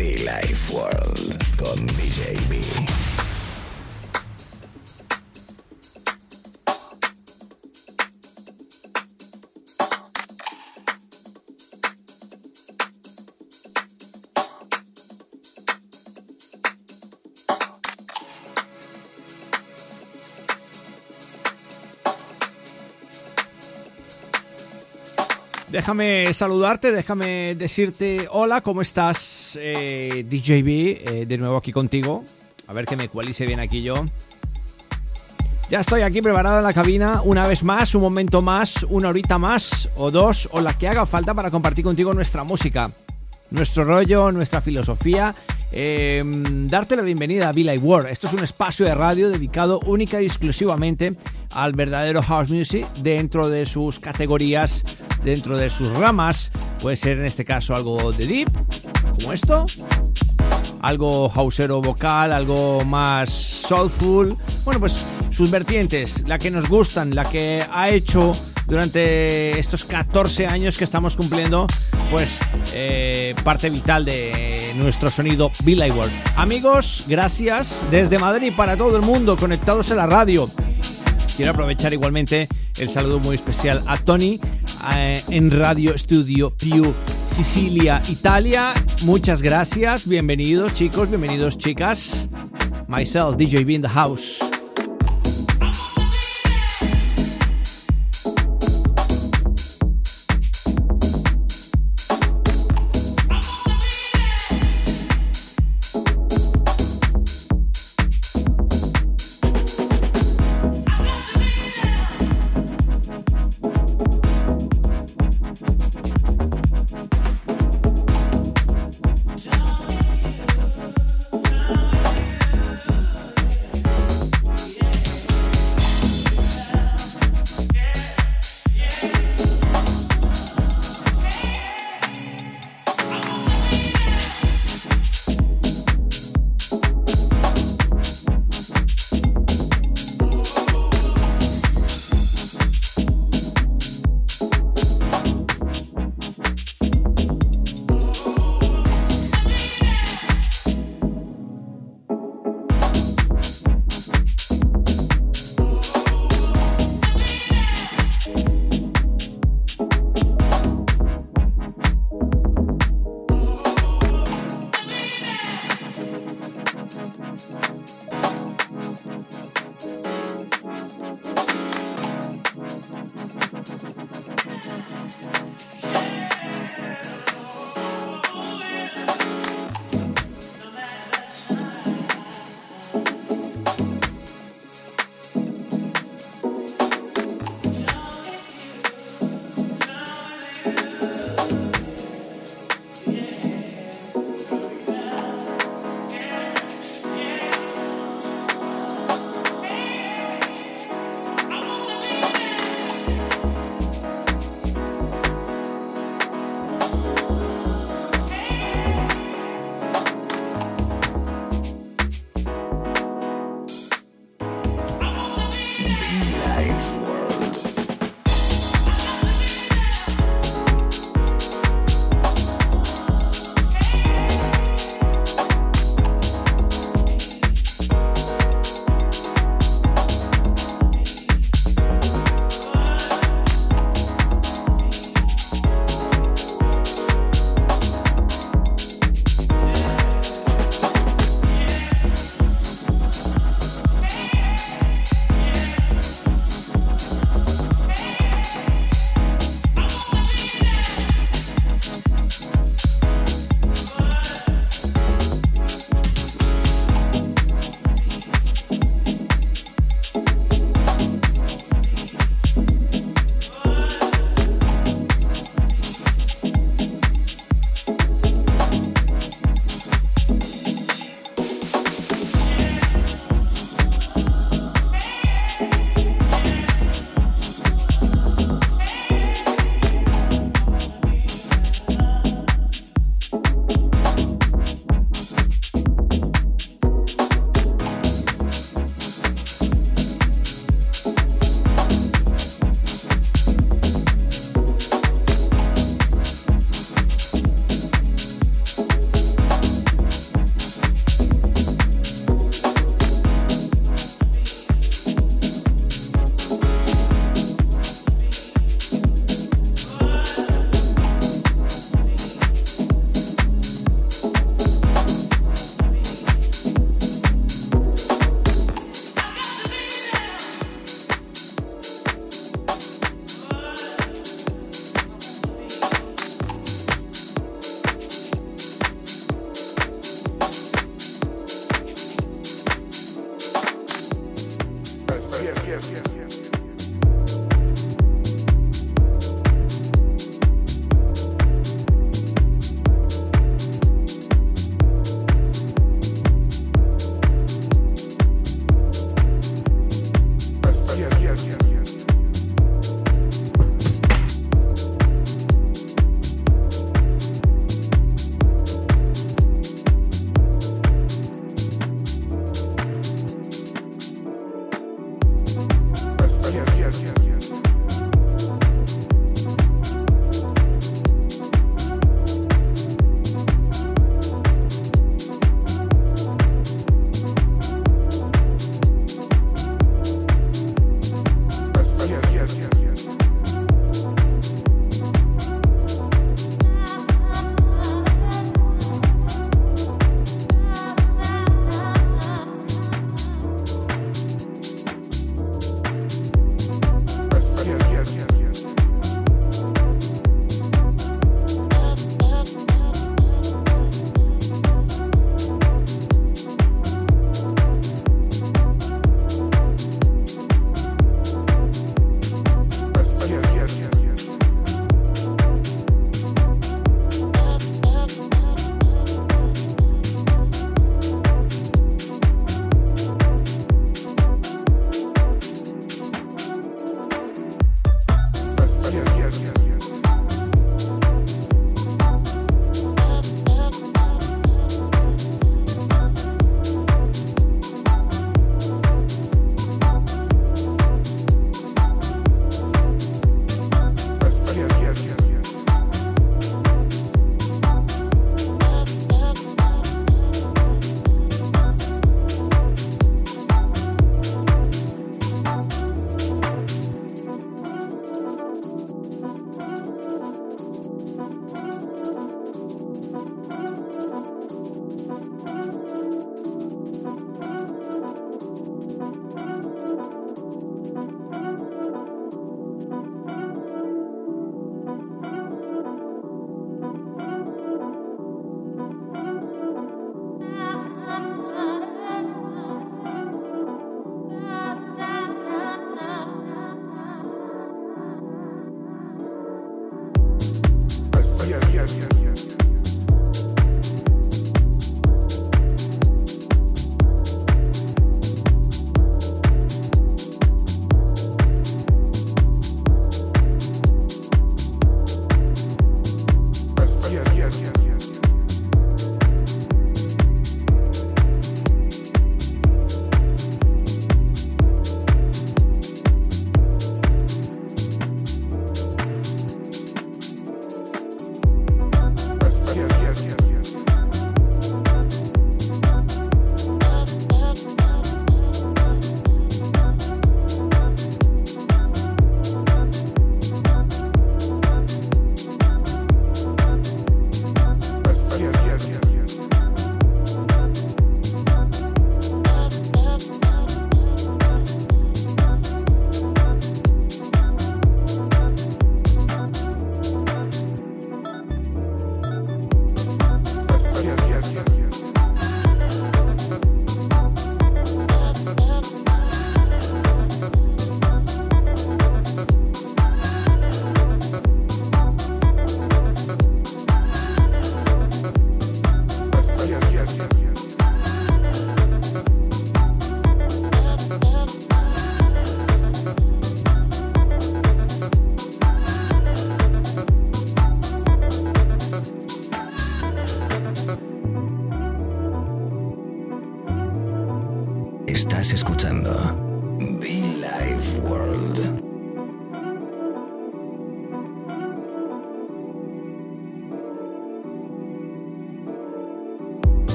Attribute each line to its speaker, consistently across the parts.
Speaker 1: Be Life World con.
Speaker 2: Déjame saludarte, déjame decirte hola, ¿cómo estás? Eh, DJB, eh, de nuevo aquí contigo. A ver que me cualice bien aquí yo. Ya estoy aquí preparado en la cabina, una vez más, un momento más, una horita más, o dos, o la que haga falta para compartir contigo nuestra música, nuestro rollo, nuestra filosofía. eh, darte la bienvenida a Villa World. Esto es un espacio de radio dedicado única y exclusivamente al verdadero house music dentro de sus categorías, dentro de sus ramas. Puede ser en este caso algo de deep, como esto, algo houseero vocal, algo más soulful. Bueno, pues sus vertientes, la que nos gustan, la que ha hecho durante estos 14 años que estamos cumpliendo, pues eh, parte vital de nuestro sonido Billy World. Amigos, gracias desde Madrid para todo el mundo conectados a la radio. Quiero aprovechar igualmente el saludo muy especial a Tony eh, en Radio Studio Più Sicilia, Italia. Muchas gracias, bienvenidos chicos, bienvenidos chicas. Myself, DJ B in the house.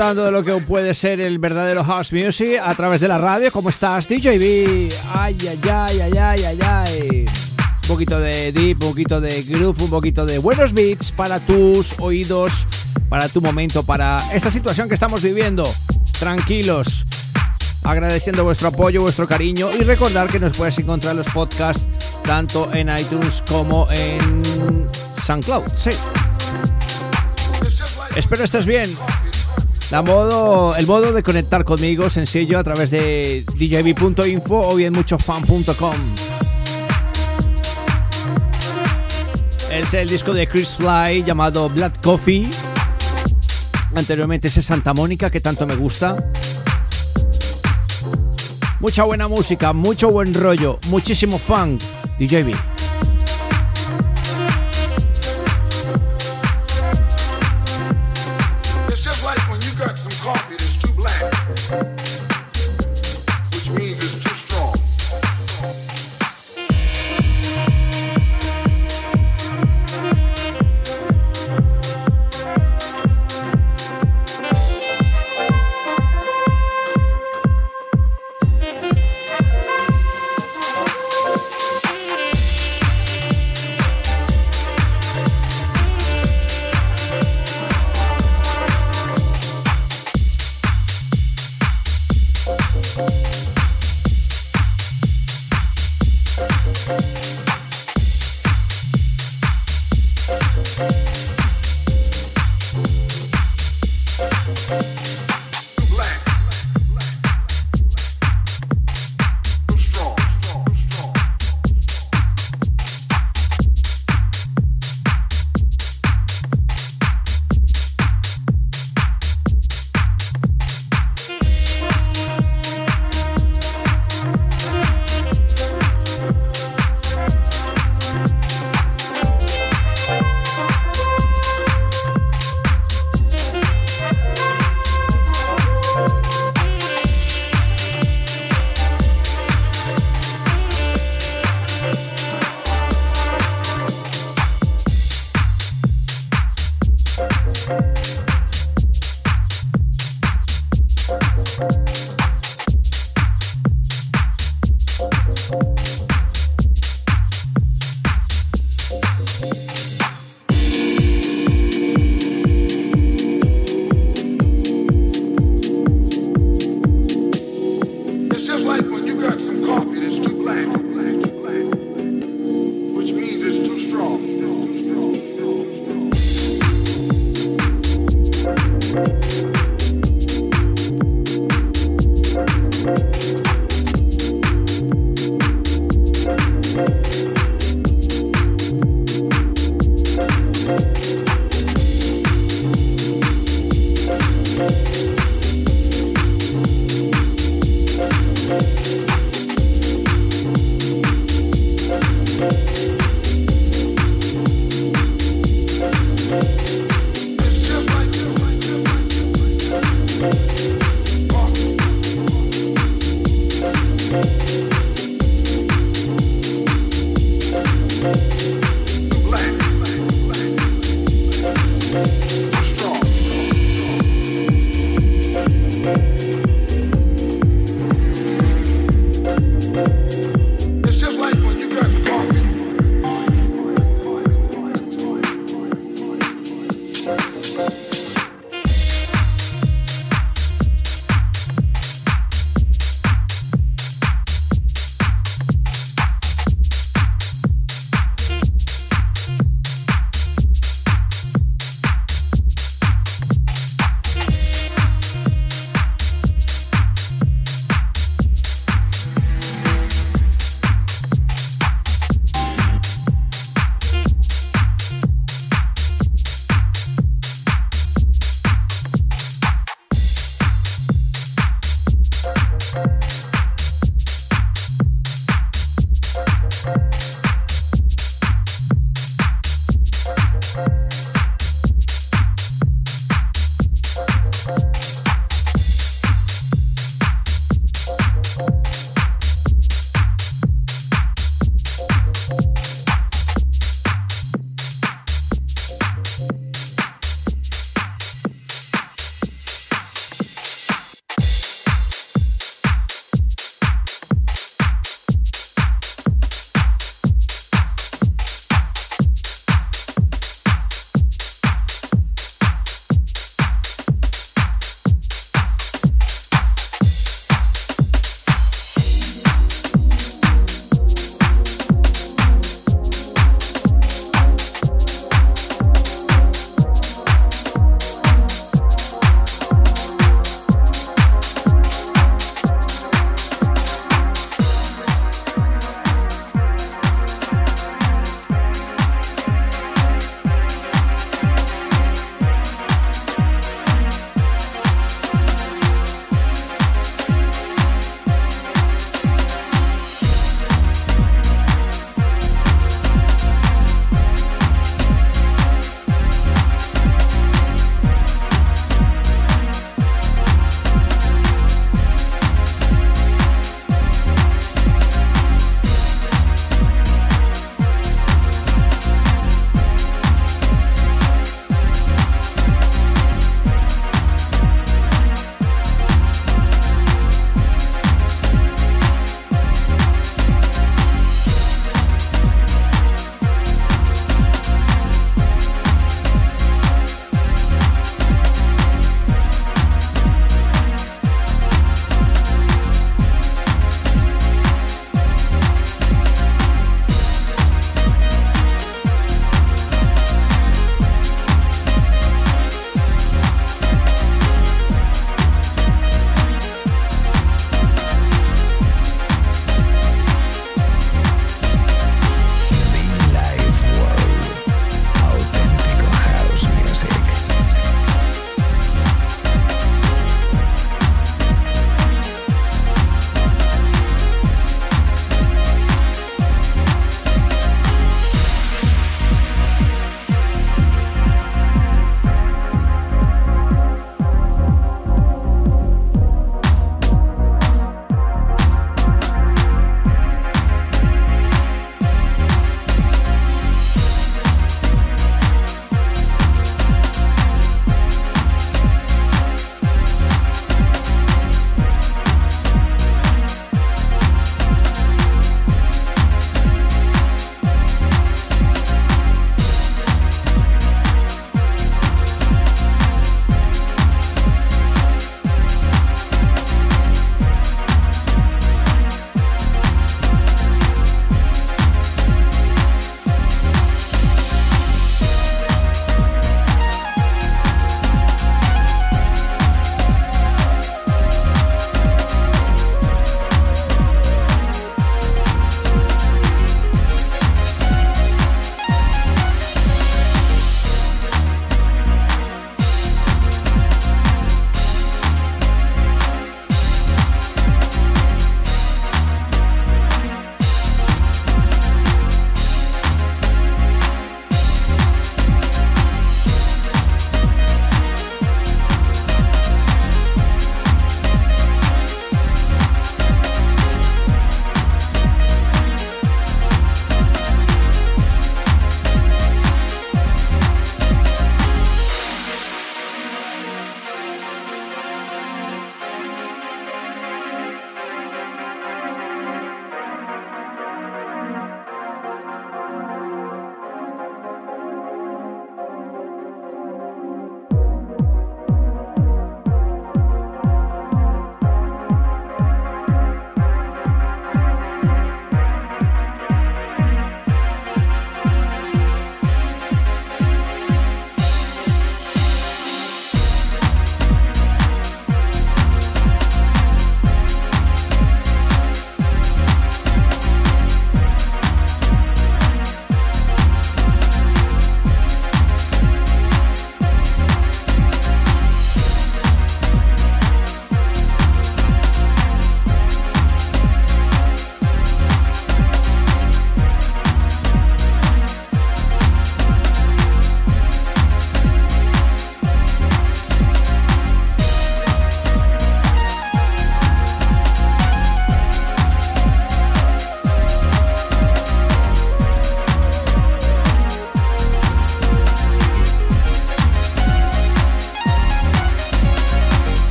Speaker 2: De lo que puede ser el verdadero house music a través de la radio. ¿Cómo estás, DJB? Ay, ay, ay, ay, ay, ay, ay. Un poquito de deep, un poquito de groove, un poquito de buenos beats para tus oídos, para tu momento, para esta situación que estamos viviendo. Tranquilos. Agradeciendo vuestro apoyo, vuestro cariño y recordar que nos puedes encontrar los podcasts tanto en iTunes como en SoundCloud. Sí. Espero estés bien. La modo, el modo de conectar conmigo sencillo a través de djb.info o bien muchofan.com. Es el disco de Chris Fly llamado Blood Coffee. Anteriormente ese Santa Mónica que tanto me gusta. Mucha buena música, mucho buen rollo, muchísimo funk. DJB.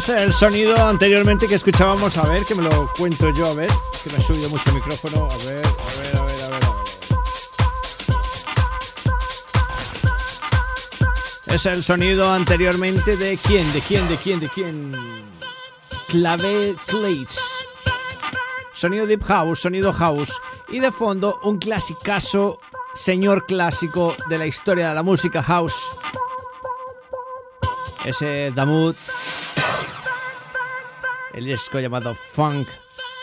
Speaker 2: Es el sonido anteriormente que escuchábamos. A ver, que me lo cuento yo. A ver, que me ha subido mucho el micrófono. A ver, a ver, a ver, a ver. Es el sonido anteriormente de quién, de quién, de quién, de quién. Clave Clates. Sonido Deep House, sonido House. Y de fondo, un clasicazo, señor clásico de la historia de la música House. Ese Damut el disco llamado Funk,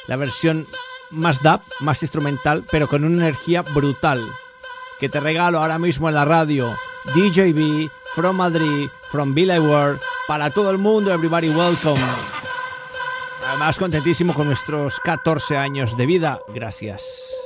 Speaker 2: la versión más dub, más instrumental, pero con una energía brutal, que te regalo ahora mismo en la radio. DJB, from Madrid, from Billy World, para todo el mundo, everybody welcome. Además, contentísimo con nuestros 14 años de vida. Gracias.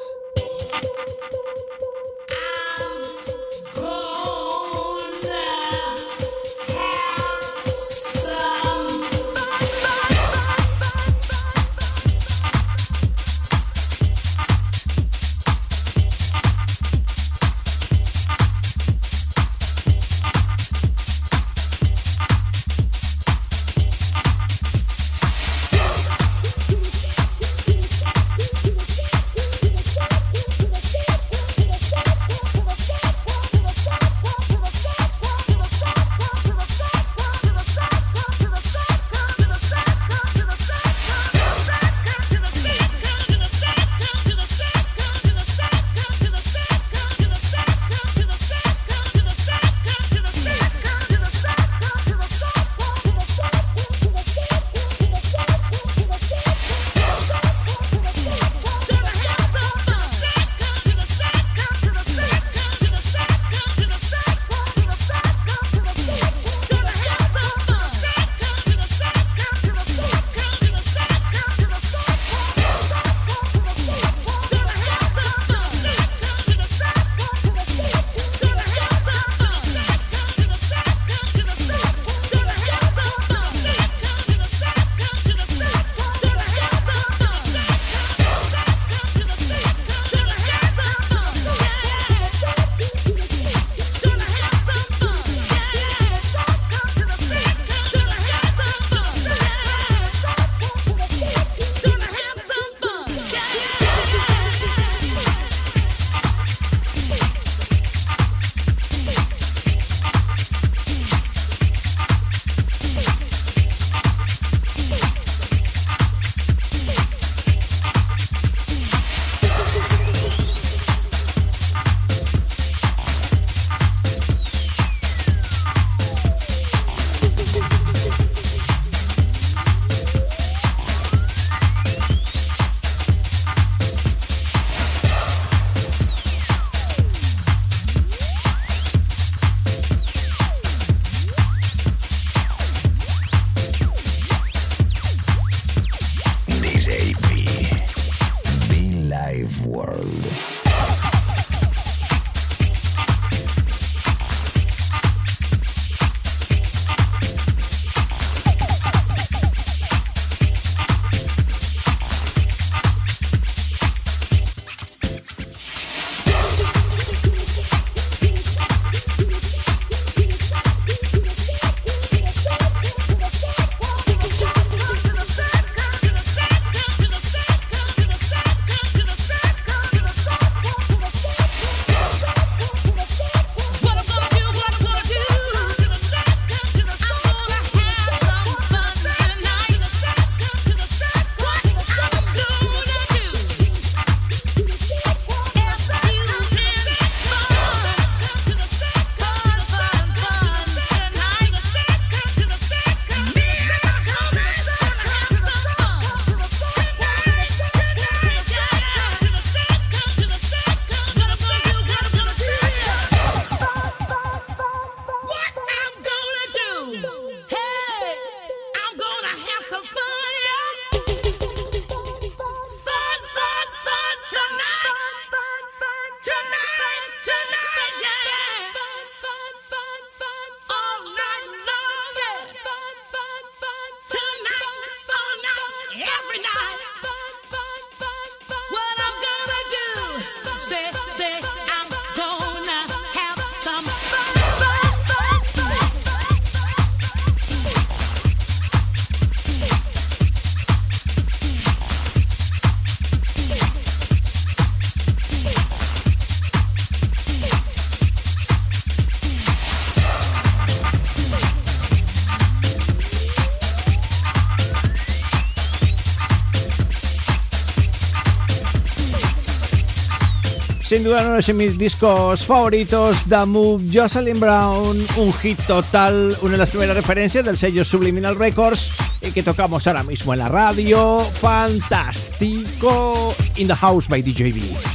Speaker 3: Sin duda uno de mis discos favoritos, The Move, Jocelyn Brown, un hit total, una de las primeras referencias del sello Subliminal Records y que tocamos ahora mismo en la radio. Fantástico. In the House by DJB.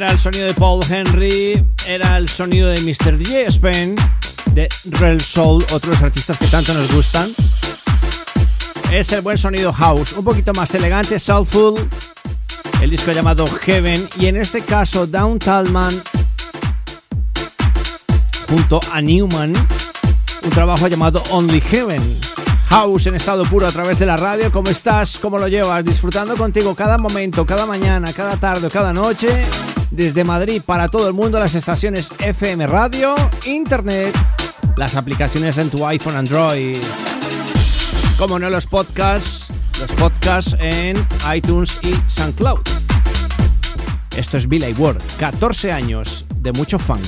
Speaker 2: Era el sonido de Paul Henry, era el sonido de Mr. DJ Spen, de Real Soul, otros artistas que tanto nos gustan. Es el buen sonido house, un poquito más elegante, soulful. El disco llamado Heaven y en este caso Down Talman junto a Newman, un trabajo llamado Only Heaven. House en estado puro a través de la radio. ¿Cómo estás? ¿Cómo lo llevas? Disfrutando contigo cada momento, cada mañana, cada tarde, cada noche. Desde Madrid para todo el mundo, las estaciones FM Radio, Internet, las aplicaciones en tu iPhone, Android. Como no, los podcasts, los podcasts en iTunes y SoundCloud. Esto es Billy Ward, 14 años de mucho funk.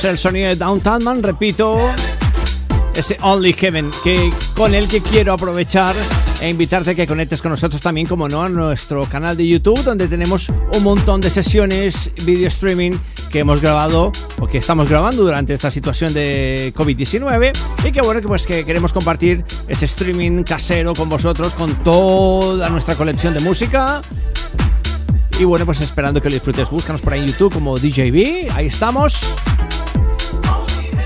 Speaker 2: Es el sonido de Downtown Man, repito, ese Only Heaven, que, con el que quiero aprovechar e invitarte a que conectes con nosotros también, como no, a nuestro canal de YouTube, donde tenemos un montón de sesiones, video streaming que hemos grabado o que estamos grabando durante esta situación de COVID-19 y que bueno, que pues que queremos compartir ese streaming casero con vosotros, con toda nuestra colección de música. Y bueno, pues esperando que lo disfrutes, búscanos por ahí en YouTube como DJB, ahí estamos.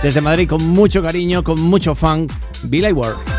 Speaker 2: Desde Madrid con mucho cariño, con mucho fan, Billy Ward.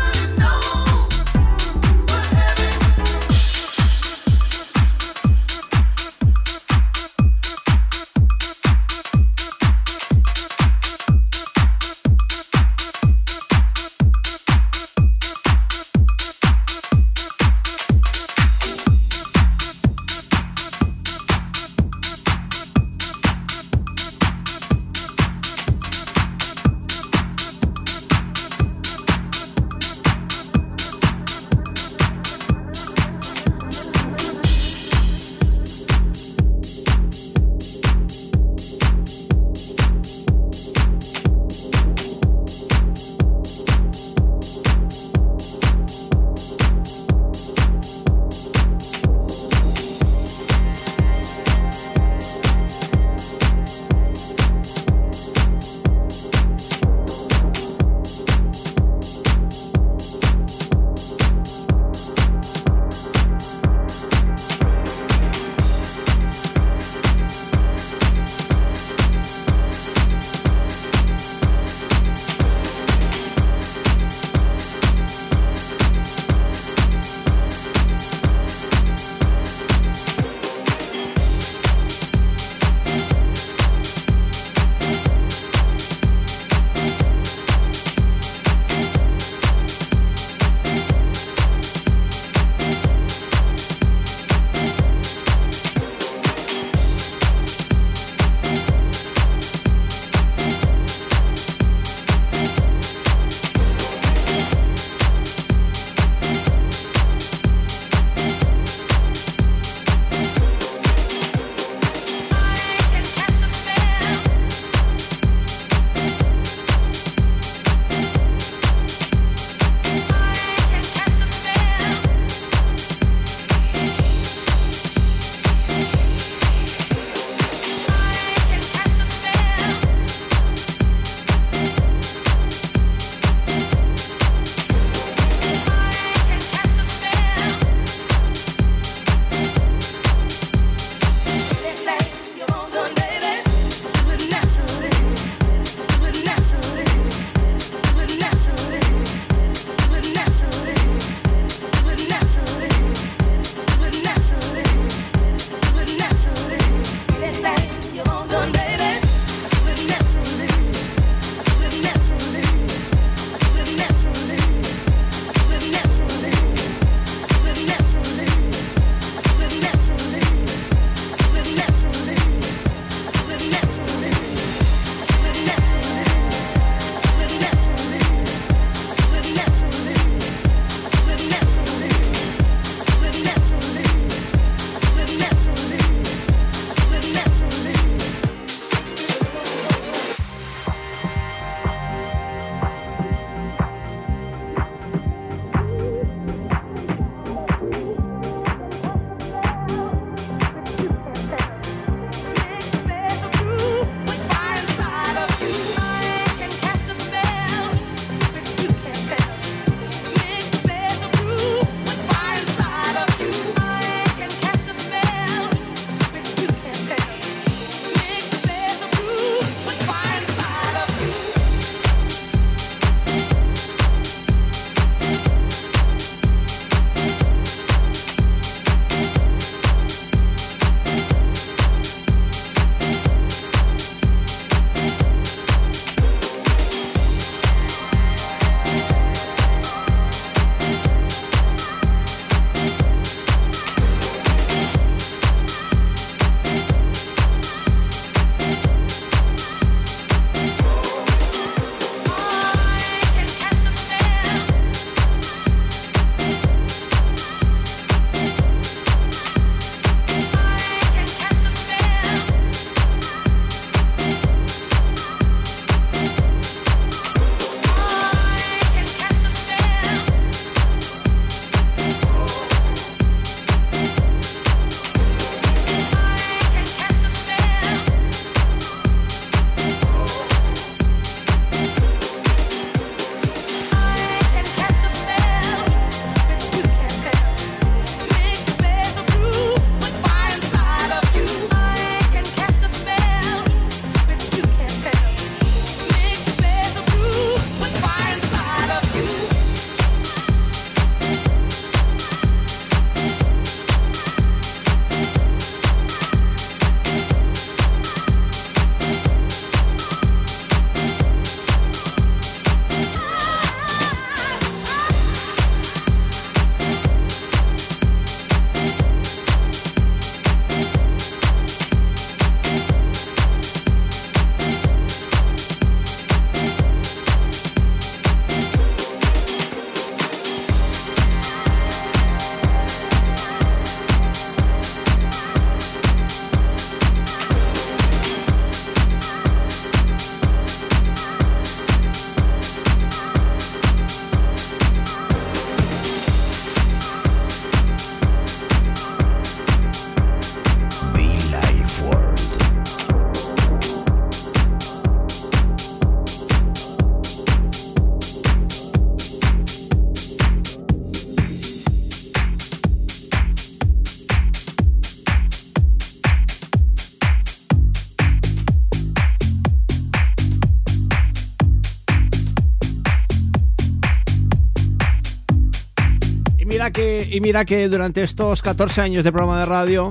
Speaker 4: Y mira que durante estos 14 años de programa de radio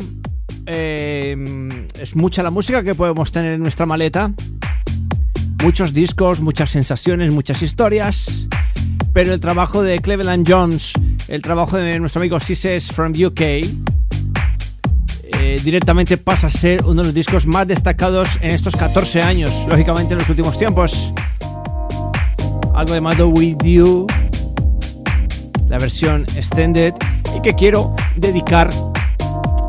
Speaker 4: eh, es mucha la música que podemos tener en nuestra maleta. Muchos discos, muchas sensaciones, muchas historias. Pero el trabajo de Cleveland Jones, el trabajo de nuestro amigo Cises from UK, eh, directamente pasa a ser uno de los discos más destacados en estos 14 años, lógicamente en los últimos tiempos. Algo llamado With You, la versión extended, y que quiero dedicar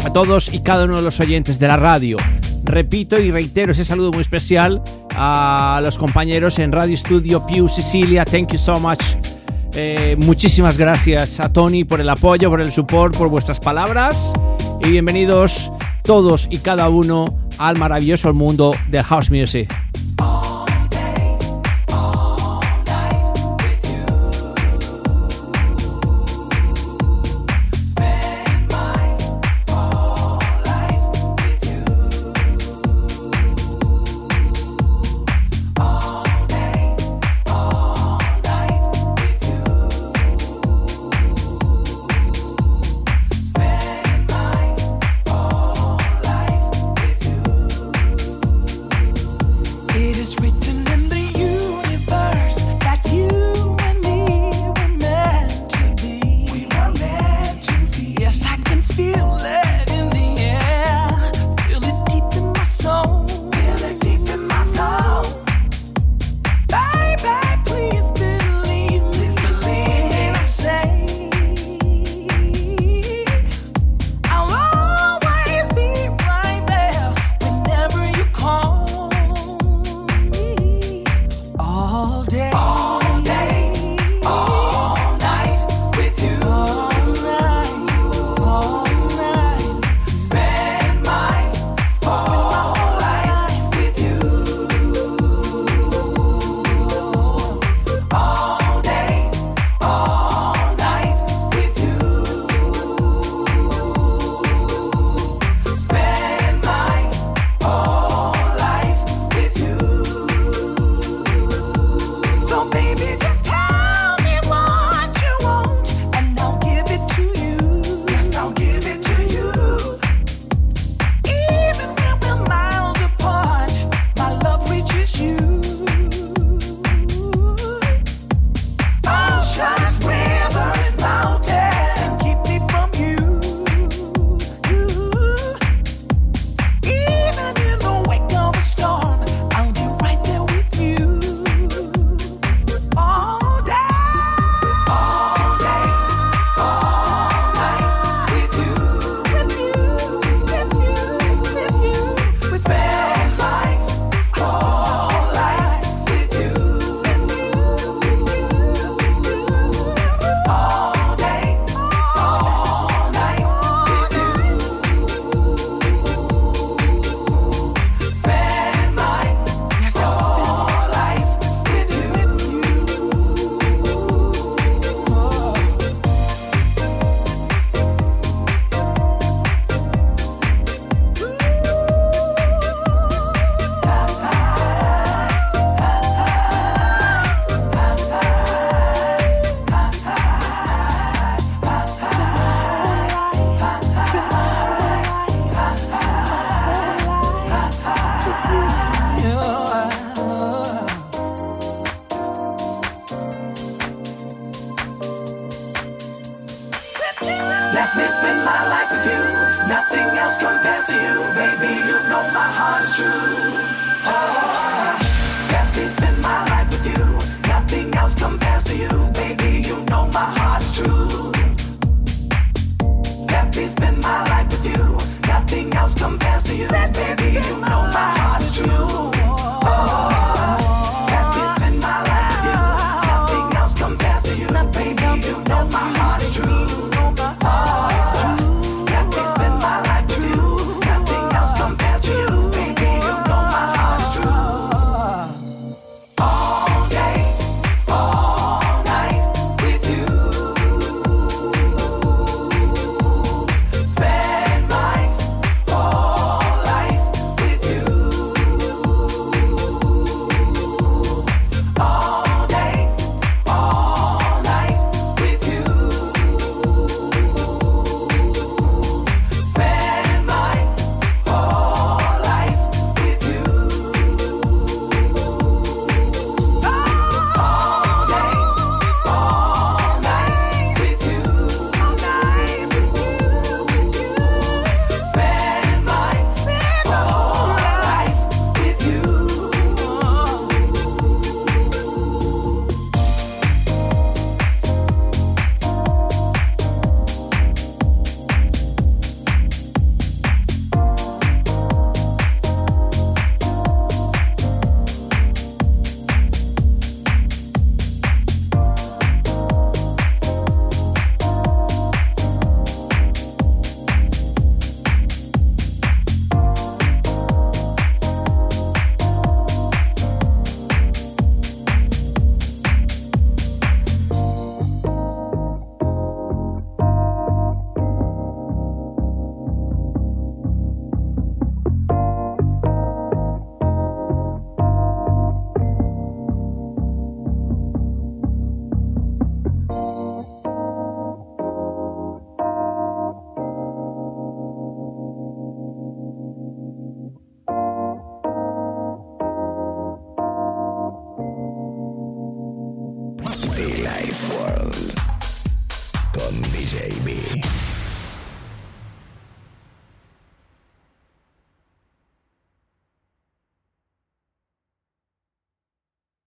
Speaker 4: a todos y cada uno de los oyentes de la radio. Repito y reitero ese saludo muy especial a los compañeros en Radio Studio Pew Sicilia. Thank you so much. Eh, muchísimas gracias a Tony por el apoyo, por el support, por vuestras palabras. Y bienvenidos todos y cada uno al maravilloso mundo de House Music.